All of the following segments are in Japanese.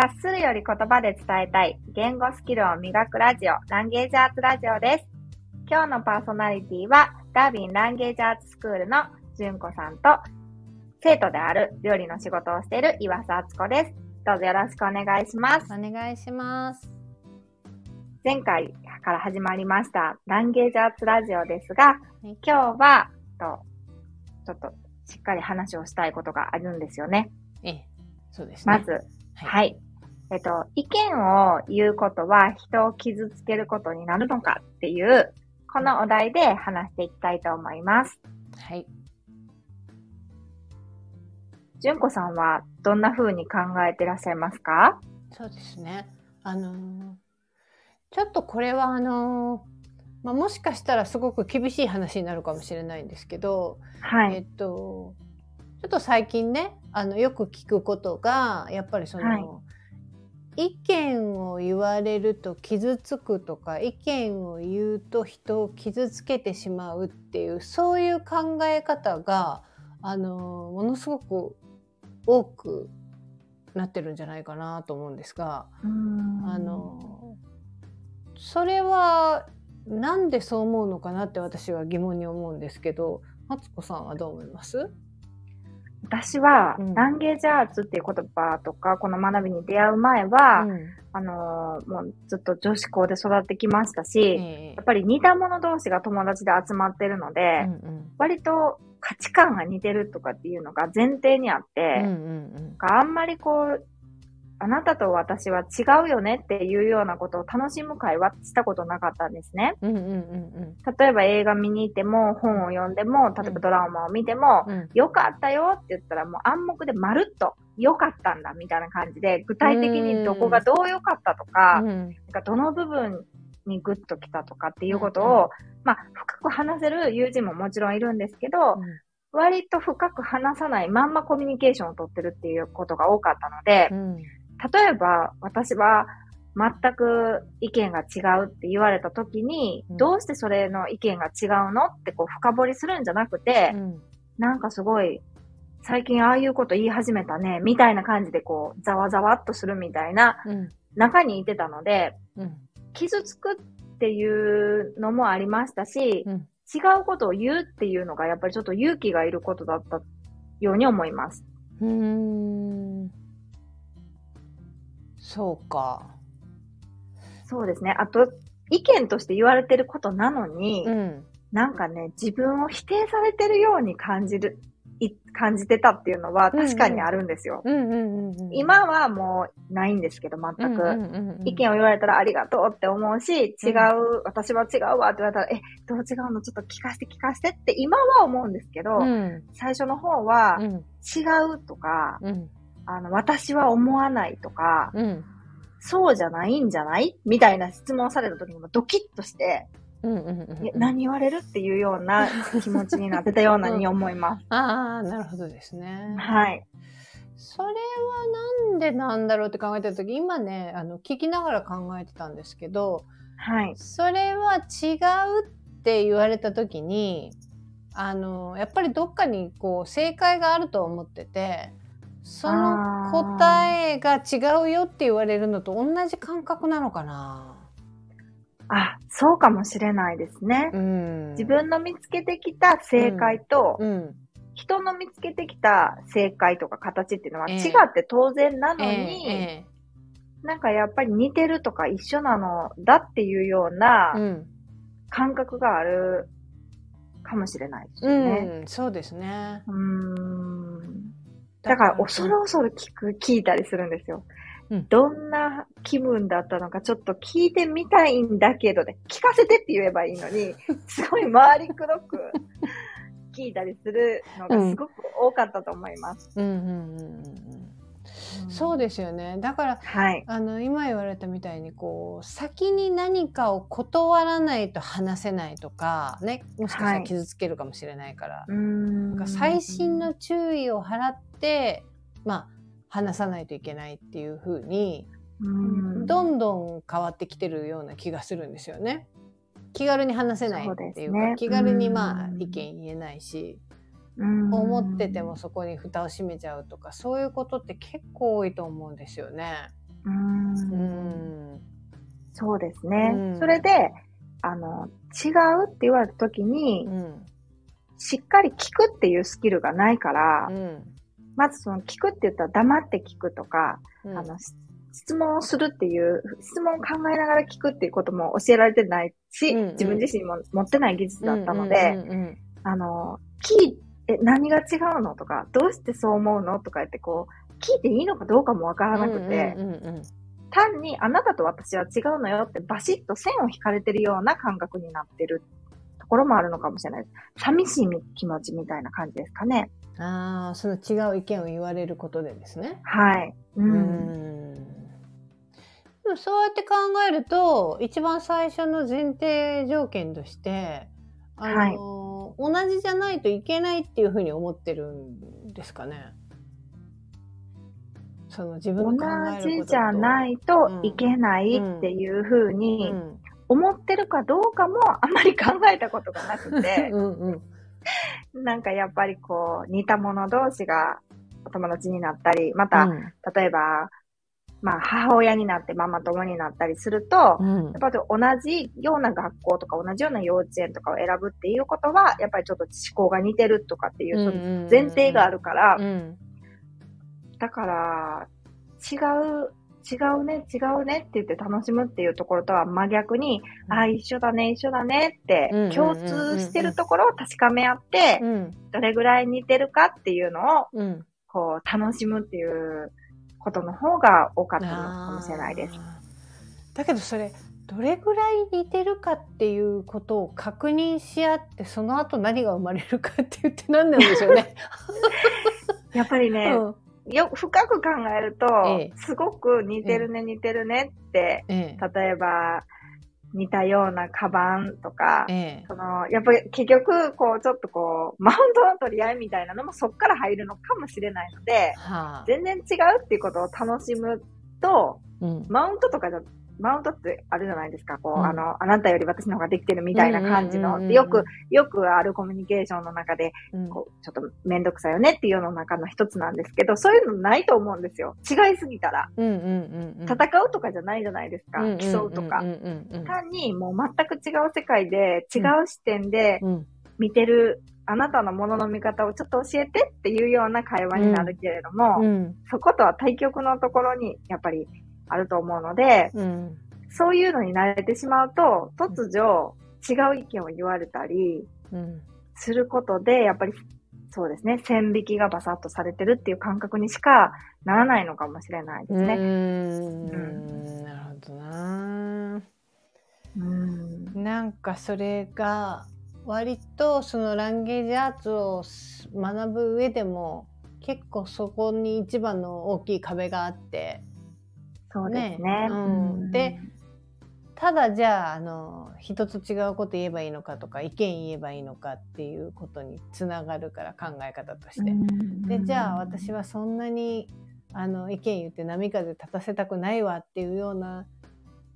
察するより言葉で伝えたい言語スキルを磨くラジオ、ランゲージアーツラジオです。今日のパーソナリティは、ダービンランゲージアーツスクールの純子さんと、生徒である料理の仕事をしている岩佐敦子です。どうぞよろしくお願いします。お願いします。前回から始まりましたランゲージアーツラジオですが、今日は、と、ちょっとしっかり話をしたいことがあるんですよね。ええ、そうですね。まず、はい、はい。えっと、意見を言うことは人を傷つけることになるのかっていう、このお題で話していきたいと思います。はい。純子さんはどんな風に考えてらっしゃいますか？そうですね。あのー、ちょっとこれはあのーまあ、もしかしたらすごく厳しい話になるかもしれないんですけど、はい、えっとちょっと最近ねあのよく聞くことがやっぱりその、はい、意見を言われると傷つくとか意見を言うと人を傷つけてしまうっていうそういう考え方があのものすごく多くなってるんじゃないかなと思うんですがあのそれはなんでそう思うのかなって私は疑問に思うんですけど、マツコさんはどう思います？私は、うん、ランゲージアーツっていう言葉とか、この学びに出会う前は、うん、あのー、もうずっと女子校で育ってきましたし、えー、やっぱり似た者同士が友達で集まってるので、うんうん、割と価値観が似てるとかっていうのが前提にあって、うんうんうん、あんまりこう、あなたと私は違うよねっていうようなことを楽しむ会話したことなかったんですね。うんうんうんうん、例えば映画見に行っても、本を読んでも、例えばドラマを見ても、うん、よかったよって言ったらもう暗黙でまるっとよかったんだみたいな感じで、具体的にどこがどうよかったとか、うん、なんかどの部分にグッときたとかっていうことを、うんうん、まあ深く話せる友人ももちろんいるんですけど、割と深く話さないまんまコミュニケーションをとってるっていうことが多かったので、例えば私は全く意見が違うって言われた時に、うん、どうしてそれの意見が違うのってこう深掘りするんじゃなくて、うん、なんかすごい最近ああいうこと言い始めたね、みたいな感じでこうざわざわっとするみたいな中にいてたので、うん、傷つくっていうのもありましたし、違うことを言うっていうのがやっぱりちょっと勇気がいることだったように思います。うんそうか。そうですね。あと、意見として言われてることなのに、うん、なんかね、自分を否定されてるように感じる、感じてたっていうのは確かにあるんですよ。今はもうないんですけど、全く。意見を言われたらありがとうって思うし、違う、うん、私は違うわって言われたら、え、どう違うの？ちょっと聞かせて聞かせてって今は思うんですけど、うん、最初の方は、違うとか、あの、私は思わないとか、うん、そうじゃないんじゃないみたいな質問された時にもドキッとして、何言われるっていうような気持ちになってたようなに思います。ああ、なるほどですね。はい。それはなんでなんだろうって考えた時、今ね、あの、聞きながら考えてたんですけど、はい。それは違うって言われた時に、あの、やっぱりどっかにこう正解があると思ってて、その答えが違うよって言われるのと同じ感覚なのかな？あ、そうかもしれないですね。うん、自分の見つけてきた正解と、うん。うん、人の見つけてきた正解とか形っていうのは違って当然なのに、えーえー、なんかやっぱり似てるとか一緒なのだっていうような感覚があるかもしれないですね。そうですね。うんだから恐る恐る聞く、聞いたりするんですよ。うん、どんな気分だったのかちょっと聞いてみたいんだけどね、聞かせてって言えばいいのに、すごい回りくどく聞いたりするのがすごく多かったと思います。うんうんうんうん。そうですよね。だから、はい、あの今言われたみたいにこう先に何かを断らないと話せないとかね、もしかしたら傷つけるかもしれないから、はい、なんか細心の注意を払ってまあ話さないといけないっていうふうにどんどん変わってきてるような気がするんですよね。気軽に話せないっていうか、ね、気軽にまあ意見言えないし。思っててもそこに蓋を閉めちゃうとかそういうことって結構多いと思うんですよね。うん。そうですね。それで、あの、違うって言われた時に、うん、しっかり聞くっていうスキルがないから、うん、まずその聞くって言ったら黙って聞くとか、うん、あの、質問をするっていう、質問を考えながら聞くっていうことも教えられてないし、うんうん、自分自身も持ってない技術だったので、あの、聞いて、何が違うのとか、どうしてそう思うのとか言ってこう、聞いていいのかどうかもわからなくて、単にあなたと私は違うのよってバシッと線を引かれてるような感覚になってるところもあるのかもしれないです。寂しい気持ちみたいな感じですかね。ああ、その違う意見を言われることでですね。はい。うん。うんでもそうやって考えると、一番最初の前提条件として、あの、はい、同じじゃないといけないっていうふうに思ってるんですかね。その自分の同じじゃないといけないっていうふうに思ってるかどうかもあんまり考えたことがなくて、うんうん、なんかやっぱりこう似た者同士がお友達になったり、また、うん、例えば、まあ母親になってママ友になったりすると、うん、やっぱり同じような学校とか同じような幼稚園とかを選ぶっていうことは、やっぱりちょっと思考が似てるとかっていう前提があるから、うん。だから、違う、違うね、違うねって言って楽しむっていうところとは真逆に、うん、ああ、一緒だね、一緒だねって共通してるところを確かめ合って、どれぐらい似てるかっていうのを、こう、楽しむっていうことの方が多かったのかもしれないです。だけどそれ、どれぐらい似てるかっていうことを確認し合って、その後何が生まれるかって言って何なんでしょうね。やっぱりね、うんよ、深く考えると、ええ、すごく似てるね、似てるねって、え、例えば、似たようなカバンとか、その、やっぱり結局、こう、ちょっとこう、マウントの取り合いみたいなのもそっから入るのかもしれないので、はあ、全然違うっていうことを楽しむと、うん、マウントとかじゃマウントってあるじゃないですか。こう、うん、あの、あなたより私の方ができてるみたいな感じの、よく、よくあるコミュニケーションの中で、こう、ちょっとめんどくさいよねっていうの中の一つなんですけど、そういうのないと思うんですよ。違いすぎたら。戦うとかじゃないじゃないですか。競うとか。単にもう全く違う世界で、違う視点で見てる、あなたのものの見方をちょっと教えてっていうような会話になるけれども、うんうん、そことは対極のところに、やっぱりあると思うので、うん、そういうのに慣れてしまうと、突如違う意見を言われたりすることで、やっぱりそうですね、線引きがバサッとされてるっていう感覚にしかならないのかもしれないですね。うん、なるほどな。うん、なんかそれが割とそのランゲージアーツを学ぶ上でも結構そこに一番の大きい壁があってそうですね。ねうん、でただじゃああの人と違うこと言えばいいのかとか意見言えばいいのかっていうことにつながるから考え方として。でじゃあ私はそんなにあの意見言って波風立たせたくないわっていうような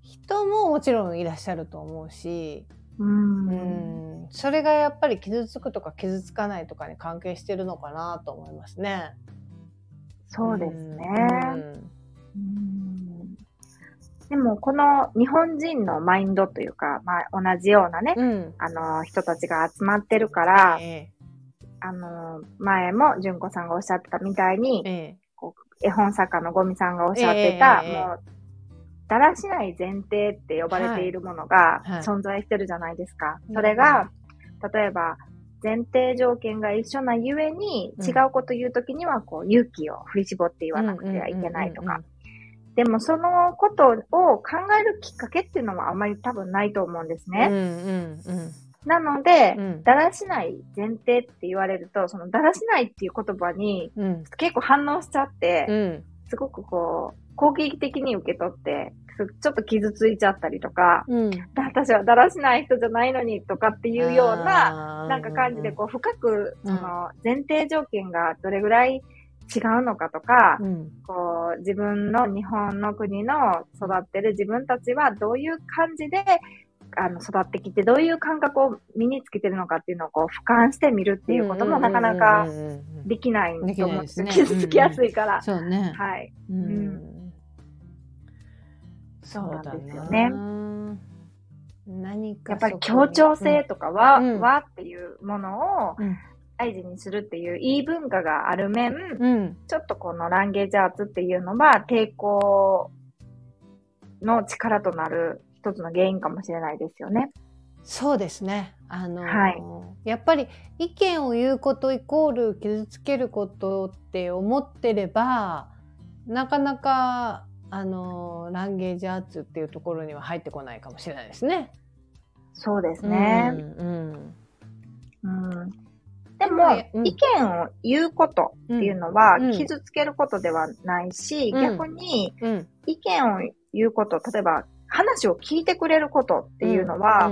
人ももちろんいらっしゃると思うし。うんそれがやっぱり傷つくとか傷つかないとかに関係してるのかなと思いますね。そうですね。うんでも、この日本人のマインドというか、まあ、同じようなね、うん、あの、人たちが集まってるから、えあの、前も純子さんがおっしゃってたみたいに、えこう絵本作家のゴミさんがおっしゃってた、えもう、だらしない前提って呼ばれているものが存在してるじゃないですか。はいはい、それが、例えば、前提条件が一緒なゆえに、違うこと言うときには、こう、勇気を振り絞って言わなくてはいけないとか。でもそのことを考えるきっかけっていうのはあまり多分ないと思うんですね。うんうんうん、なので、うん、だらしない前提って言われると、そのだらしないっていう言葉に結構反応しちゃって、うん、すごくこう、攻撃的に受け取って、ちょっと傷ついちゃったりとか、うん、私はだらしない人じゃないのにとかっていうような、なんか感じでこう深く、その前提条件がどれぐらい違うのかとか、うん、こう自分の日本の国の育ってる自分たちはどういう感じであの育ってきてどういう感覚を身につけてるのかっていうのをこう俯瞰してみるっていうこともなかなかできないと思うんです、ね、傷つきやすいから。うん、そうね。はい。うん。そうなんですよね。何かやっぱり協調性とかは、うん、和っていうものを大事にするっていういい文化がある面、うん、ちょっとこのランゲージアーツっていうのは抵抗の力となる一つの原因かもしれないですよね。そうですね。あの、はい、やっぱり意見を言うことイコール傷つけることって思ってれば、なかなか、あの、ランゲージアーツっていうところには入ってこないかもしれないですね。そうですね。うん。うん、うんでも、うん、意見を言うことっていうのは、傷つけることではないし、うん、逆に、意見を言うこと、例えば、話を聞いてくれることっていうのは、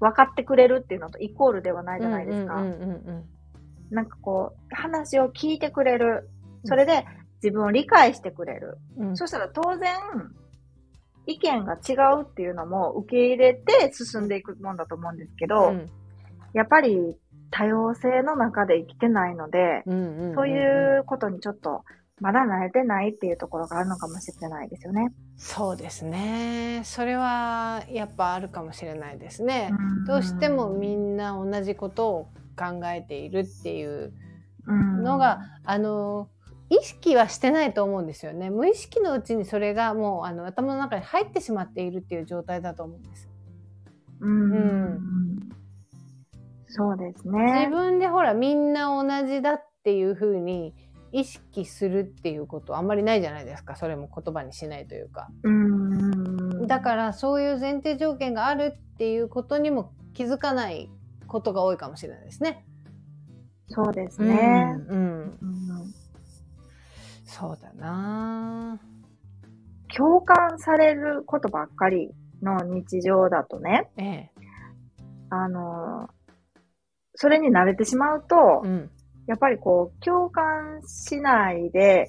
分かってくれるっていうのとイコールではないじゃないですか。なんかこう、話を聞いてくれる。それで自分を理解してくれる。うん、そしたら当然、意見が違うっていうのも受け入れて進んでいくもんだと思うんですけど、うん、やっぱり多様性の中で生きてないので、そういうことにちょっとまだ慣れてないっていうところがあるのかもしれないですよね。そうですね。それはやっぱあるかもしれないですね。どうしてもみんな同じことを考えているっていうのが、あの、意識はしてないと思うんですよね。無意識のうちにそれがもうあの頭の中に入ってしまっているっていう状態だと思うんです。うん。うんそうですね。自分でほらみんな同じだっていうふうに意識するっていうことあんまりないじゃないですか。それも言葉にしないというか。うんだからそういう前提条件があるっていうことにも気づかないことが多いかもしれないですね。そうですね。うん、うん、そうだな。共感されることばっかりの日常だとね、ええ、あのそれに慣れてしまうと、うん、やっぱりこう、共感しないで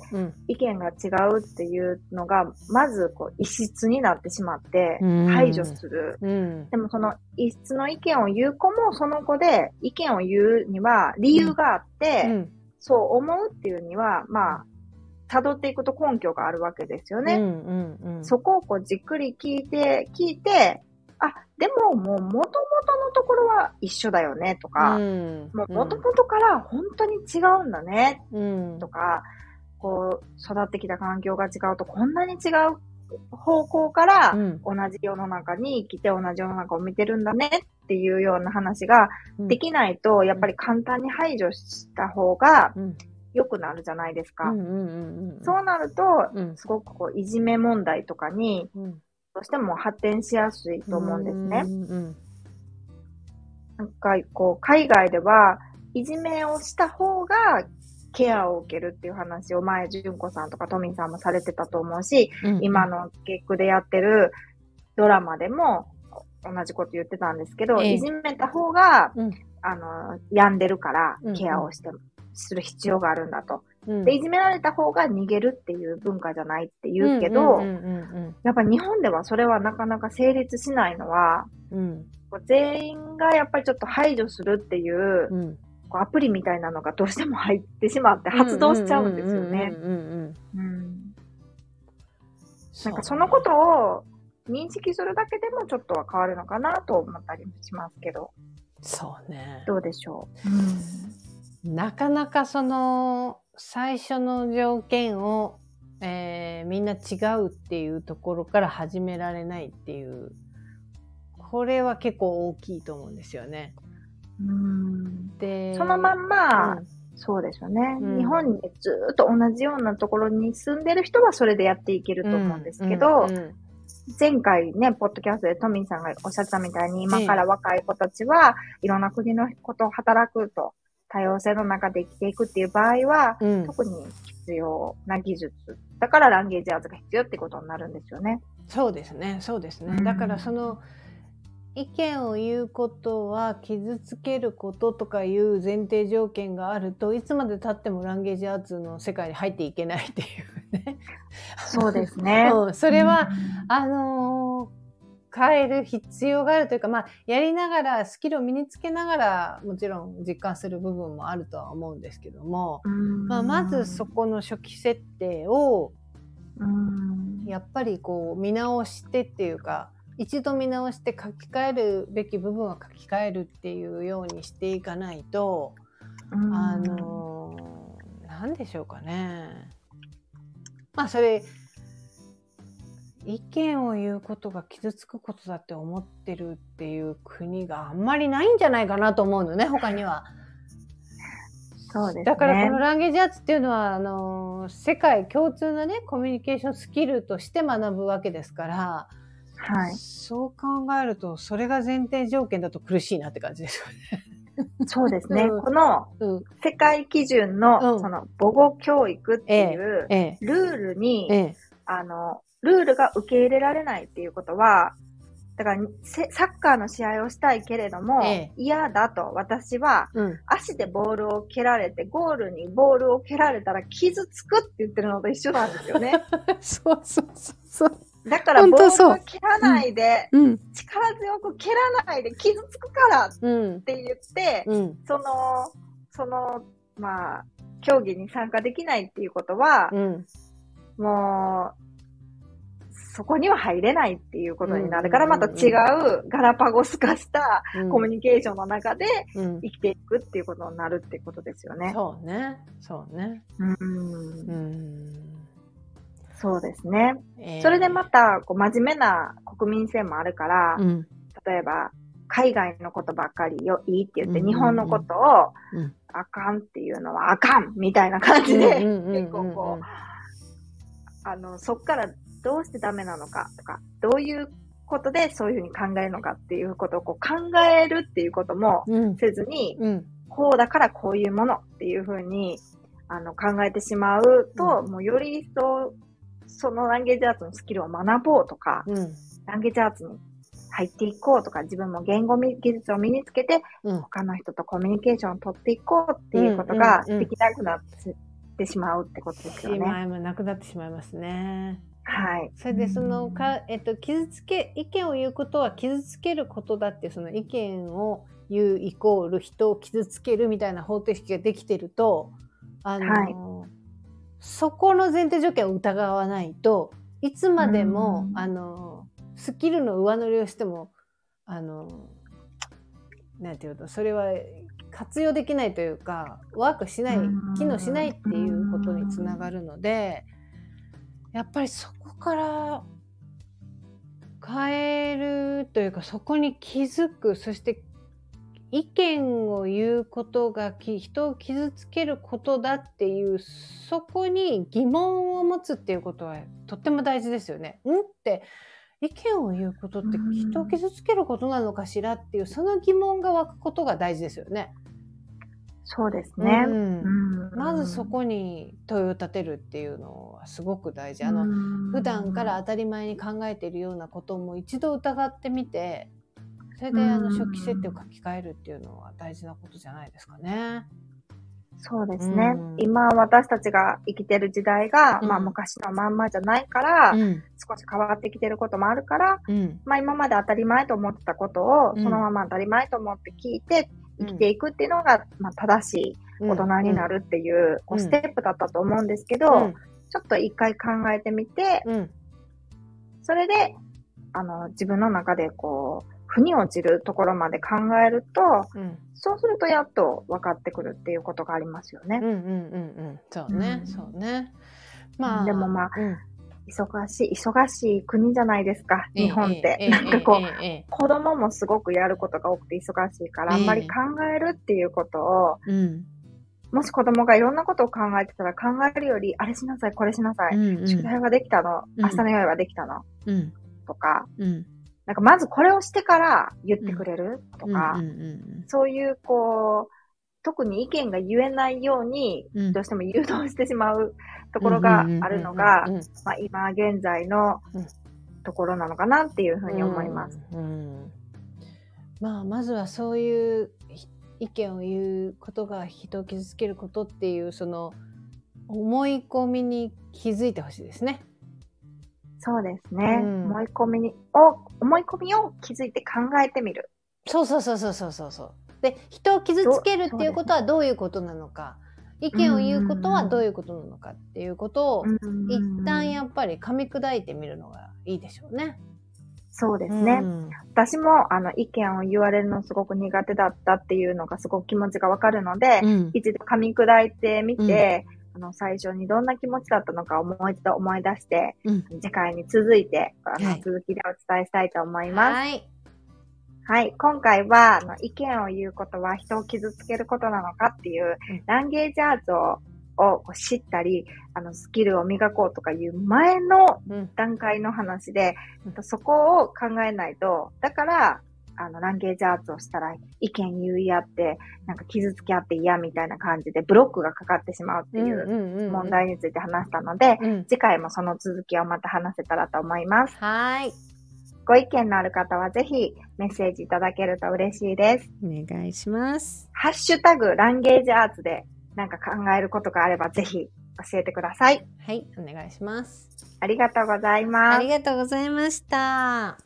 意見が違うっていうのが、まずこう、異質になってしまって排除する。うん、でもその異質の意見を言う子もその子で意見を言うには理由があって、うん、そう思うっていうには、まあ、辿っていくと根拠があるわけですよね。うんうんうん、そこをこうじっくり聞いて、聞いて、あ、でももう元々のところは一緒だよねとか、うん、もう元々から本当に違うんだねとか、うん、こう育ってきた環境が違うとこんなに違う方向から同じ世の中に生きて同じ世の中を見てるんだねっていうような話ができないと、やっぱり簡単に排除した方が良くなるじゃないですか。そうなると、すごくこういじめ問題とかにとしても発展しやすいと思うんですね。なんか、こう、海外では、いじめをした方がケアを受けるっていう話を前、純子さんとかトミンさんもされてたと思うし、うん、今の結句でやってるドラマでも同じこと言ってたんですけど、えいじめた方が、うん、あの、病んでるからケアをして、うんうん、する必要があるんだと。で、いじめられた方が逃げるっていう文化じゃないって言うけど、やっぱ日本ではそれはなかなか成立しないのは、うん、全員がやっぱりちょっと排除するっていう、うん、こうアプリみたいなのがどうしても入ってしまって発動しちゃうんですよね。なんかそのことを認識するだけでもちょっとは変わるのかなと思ったりもしますけど。そうね。どうでしょう。うん、なかなかその、最初の条件を、えー、みんな違うっていうところから始められないっていう、これは結構大きいと思うんですよね。うん。で、そのまんま、うん、そうですよね、うん、日本にずっと同じようなところに住んでる人はそれでやっていけると思うんですけど、前回ね、ポッドキャストでトミーさんがおっしゃったみたいに、今から若い子たちはいろんな国のことを働くと多様性の中で生きていくっていう場合は、うん、特に必要な技術。だからランゲージアーツが必要ってことになるんですよね。そうですね、そうですね。だからその、意見を言うことは傷つけることとかいう前提条件があるといつまでたってもランゲージアーツの世界に入っていけないっていうね。そうですね。うん、それは、うん、あのー変える必要があるというか、まあ、やりながら、スキルを身につけながら、もちろん実感する部分もあるとは思うんですけども、まあ、まずそこの初期設定を、やっぱりこう見直してっていうか一度見直して書き換えるべき部分は書き換えるっていうようにしていかないと、あの何でしょうかね。まあそれ意見を言うことが傷つくことだって思ってるっていう国があんまりないんじゃないかなと思うのね他には。そうです、ね、だからこのランゲージアーツっていうのはあの世界共通のねコミュニケーションスキルとして学ぶわけですから、はい、そう考えるとそれが前提条件だと苦しいなって感じですよね。そうですね。うん、この世界基準の、その母語教育っていうルールに、ええ、あの、ルールが受け入れられないっていうことは、だからサッカーの試合をしたいけれども、ええ、嫌だと私は、うん、足でボールを蹴られて、ゴールにボールを蹴られたら傷つくって言ってるのと一緒なんですよね。そうそうそう。だからボールを蹴らないで、うん、力強く蹴らないで傷つくからって言って、うん、その、その、まあ、競技に参加できないっていうことは、もう、そこには入れないっていうことになるから、また違うガラパゴス化したコミュニケーションの中で生きていくっていうことになるってことですよね。そうね。そうね。うん。うんそうですね。えー、それでまた、こう、真面目な国民性もあるから、うん、例えば、海外のことばっかりよ、いいって言って、日本のことを、あかんっていうのはあかんみたいな感じで、結構こう、あの、そっからどうしてダメなのかとか、どういうことでそういうふうに考えるのかっていうことをこう考えるっていうこともせずに、うん。うん、こうだからこういうものっていうふうにあの考えてしまうと、うん、もうより一層そのランゲージアーツのスキルを学ぼうとか、ランゲージアーツに入っていこうとか、自分も言語技術を身につけて、他の人とコミュニケーションを取っていこうっていうことができなくなってしまうってことですよね。なくなってしまいますね。はい。それでそのか、えっと、傷つけ、意見を言うことは傷つけることだって、その意見を言うイコール人を傷つけるみたいな方程式ができてると、あの、はい、そこの前提条件を疑わないといつまでも、あのスキルの上乗りをしてもあのなんていうとそれは活用できないというかワークしない機能しないっていうことにつながるのでやっぱりそこから変えるというかそこに気づくそして意見を言うことが人を傷つけることだっていうそこに疑問を持つっていうことはとっても大事ですよね。んって意見を言うことって人を傷つけることなのかしらっていうその疑問が湧くことが大事ですよね。そうですね、うん、まずそこに問いを立てるっていうのはすごく大事。あの普段から当たり前に考えているようなことも一度疑ってみてそれであの初期設定を書き換えるっていうのは大事なことじゃないですかね。そうですね。うん、今私たちが生きてる時代が、うん、まあ昔のまんまじゃないから、うん、少し変わってきてることもあるから、まあ今まで当たり前と思ってたことを、そのまま当たり前と思って聞いて生きていくっていうのが、まあ正しい大人になるっていう、こうステップだったと思うんですけど、ちょっと一回考えてみて、それで、あの、自分の中でこう、腑に落ちるところまで考えると、うん、そうするとやっと分かってくるっていうことがありますよね。うんうんうんうん。そうね、うん、そうね。まあ。でもまあ、うん、忙しい、忙しい国じゃないですか、日本って。なんかこう、子供もすごくやることが多くて忙しいから、あんまり考えるっていうことを、もし子供がいろんなことを考えてたら考えるより、あれしなさい、これしなさい、うんうん、宿題はできたの、明日の用意はできたの、とか、なんかまずこれをしてから言ってくれるとか、そういうこう、特に意見が言えないように、どうしても誘導してしまうところがあるのが、まあ今現在のところなのかなっていうふうに思います。うんうんまあまずはそういう意見を言うことが人を傷つけることっていうその思い込みに気づいてほしいですね。そうですね。うん、思い込みに、を、思い込みを気づいて考えてみる。そうそうそうそうそうそうで、人を傷つけるっていうことはどういうことなのか。意見を言うことはどういうことなのかっていうことを、一旦やっぱり噛み砕いてみるのがいいでしょうね。そうですね。うん、私も、あの、意見を言われるのすごく苦手だったっていうのがすごく気持ちがわかるので、うん、一度噛み砕いてみて、うん、あの、最初にどんな気持ちだったのかをもう一度思い出して、次回に続いて、あの、はい、続きでお伝えしたいと思います。はい。はい。今回は、あの、意見を言うことは人を傷つけることなのかっていう、ランゲージアーツをを知ったり、あの、スキルを磨こうとかいう前の段階の話で、うん、そこを考えないと、だから、あの、ランゲージアーツをしたら意見言い合って、なんか傷つき合って嫌みたいな感じでブロックがかかってしまうっていう問題について話したので、次回もその続きをまた話せたらと思います。はい。ご意見のある方はぜひメッセージいただけると嬉しいです。お願いします。ハッシュタグランゲージアーツでなんか考えることがあればぜひ教えてください。はい、お願いします。ありがとうございます。ありがとうございました。